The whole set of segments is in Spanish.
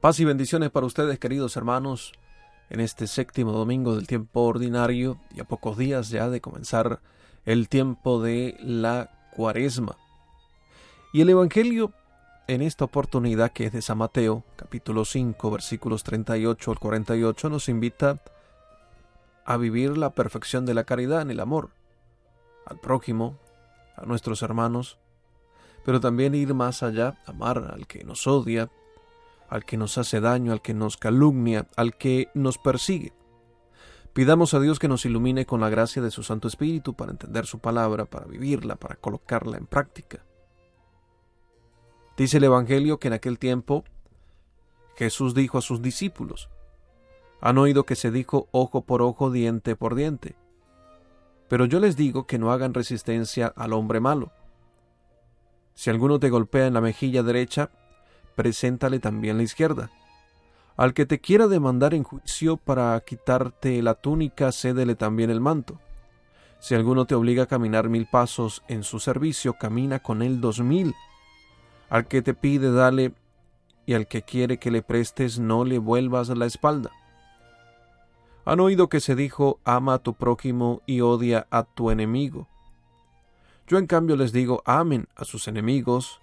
Paz y bendiciones para ustedes, queridos hermanos, en este séptimo domingo del tiempo ordinario y a pocos días ya de comenzar el tiempo de la cuaresma. Y el Evangelio en esta oportunidad que es de San Mateo, capítulo 5, versículos 38 al 48, nos invita a vivir la perfección de la caridad en el amor al prójimo, a nuestros hermanos, pero también ir más allá, amar al que nos odia, al que nos hace daño, al que nos calumnia, al que nos persigue. Pidamos a Dios que nos ilumine con la gracia de su Santo Espíritu para entender su palabra, para vivirla, para colocarla en práctica. Dice el Evangelio que en aquel tiempo Jesús dijo a sus discípulos, han oído que se dijo ojo por ojo, diente por diente, pero yo les digo que no hagan resistencia al hombre malo. Si alguno te golpea en la mejilla derecha, preséntale también la izquierda. Al que te quiera demandar en juicio para quitarte la túnica, cédele también el manto. Si alguno te obliga a caminar mil pasos en su servicio, camina con él dos mil. Al que te pide, dale, y al que quiere que le prestes, no le vuelvas la espalda. Han oído que se dijo, ama a tu prójimo y odia a tu enemigo. Yo en cambio les digo, amen a sus enemigos,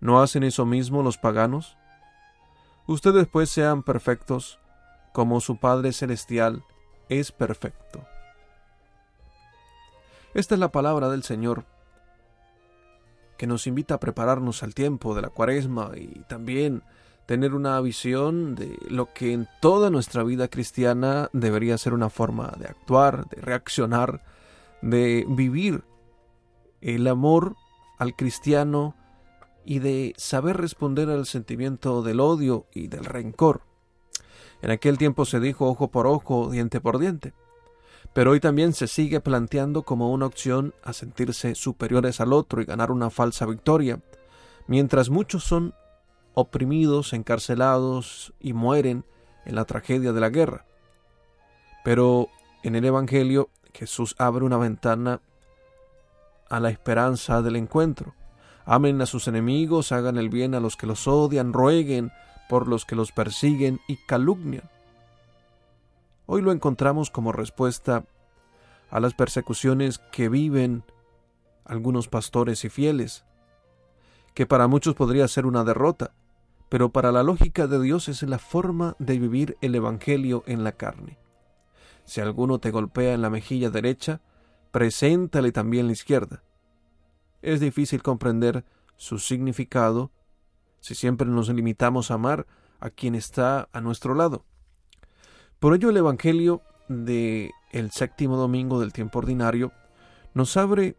¿No hacen eso mismo los paganos? Ustedes pues sean perfectos, como su Padre Celestial es perfecto. Esta es la palabra del Señor, que nos invita a prepararnos al tiempo de la cuaresma y también tener una visión de lo que en toda nuestra vida cristiana debería ser una forma de actuar, de reaccionar, de vivir el amor al cristiano y de saber responder al sentimiento del odio y del rencor. En aquel tiempo se dijo ojo por ojo, diente por diente, pero hoy también se sigue planteando como una opción a sentirse superiores al otro y ganar una falsa victoria, mientras muchos son oprimidos, encarcelados y mueren en la tragedia de la guerra. Pero en el Evangelio Jesús abre una ventana a la esperanza del encuentro. Amen a sus enemigos, hagan el bien a los que los odian, rueguen por los que los persiguen y calumnian. Hoy lo encontramos como respuesta a las persecuciones que viven algunos pastores y fieles, que para muchos podría ser una derrota, pero para la lógica de Dios es la forma de vivir el Evangelio en la carne. Si alguno te golpea en la mejilla derecha, preséntale también la izquierda. Es difícil comprender su significado si siempre nos limitamos a amar a quien está a nuestro lado. Por ello el Evangelio de el séptimo domingo del tiempo ordinario nos abre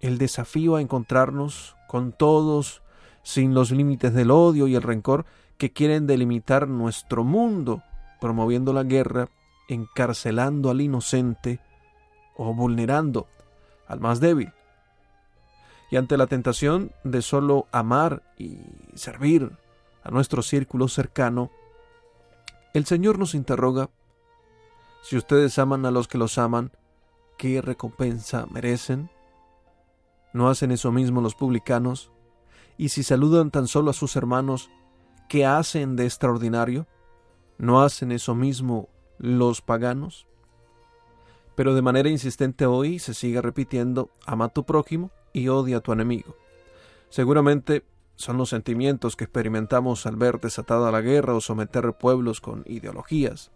el desafío a encontrarnos con todos sin los límites del odio y el rencor que quieren delimitar nuestro mundo, promoviendo la guerra, encarcelando al inocente o vulnerando al más débil. Y ante la tentación de solo amar y servir a nuestro círculo cercano, el Señor nos interroga, si ustedes aman a los que los aman, ¿qué recompensa merecen? ¿No hacen eso mismo los publicanos? Y si saludan tan solo a sus hermanos, ¿qué hacen de extraordinario? ¿No hacen eso mismo los paganos? Pero de manera insistente hoy se sigue repitiendo, ama a tu prójimo y odia a tu enemigo. Seguramente son los sentimientos que experimentamos al ver desatada la guerra o someter pueblos con ideologías.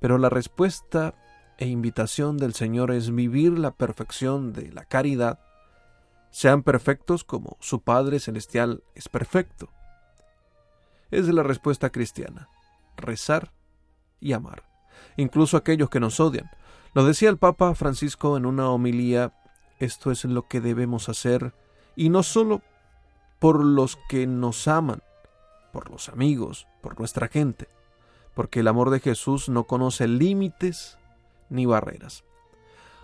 Pero la respuesta e invitación del Señor es vivir la perfección de la caridad sean perfectos como su Padre Celestial es perfecto. Es la respuesta cristiana, rezar y amar, incluso aquellos que nos odian. Lo decía el Papa Francisco en una homilía, esto es lo que debemos hacer, y no solo por los que nos aman, por los amigos, por nuestra gente, porque el amor de Jesús no conoce límites ni barreras.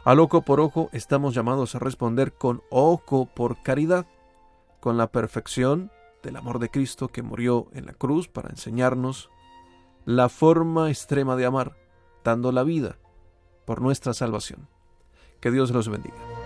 Al ojo por ojo estamos llamados a responder con ojo por caridad, con la perfección del amor de Cristo que murió en la cruz para enseñarnos la forma extrema de amar, dando la vida por nuestra salvación. Que Dios los bendiga.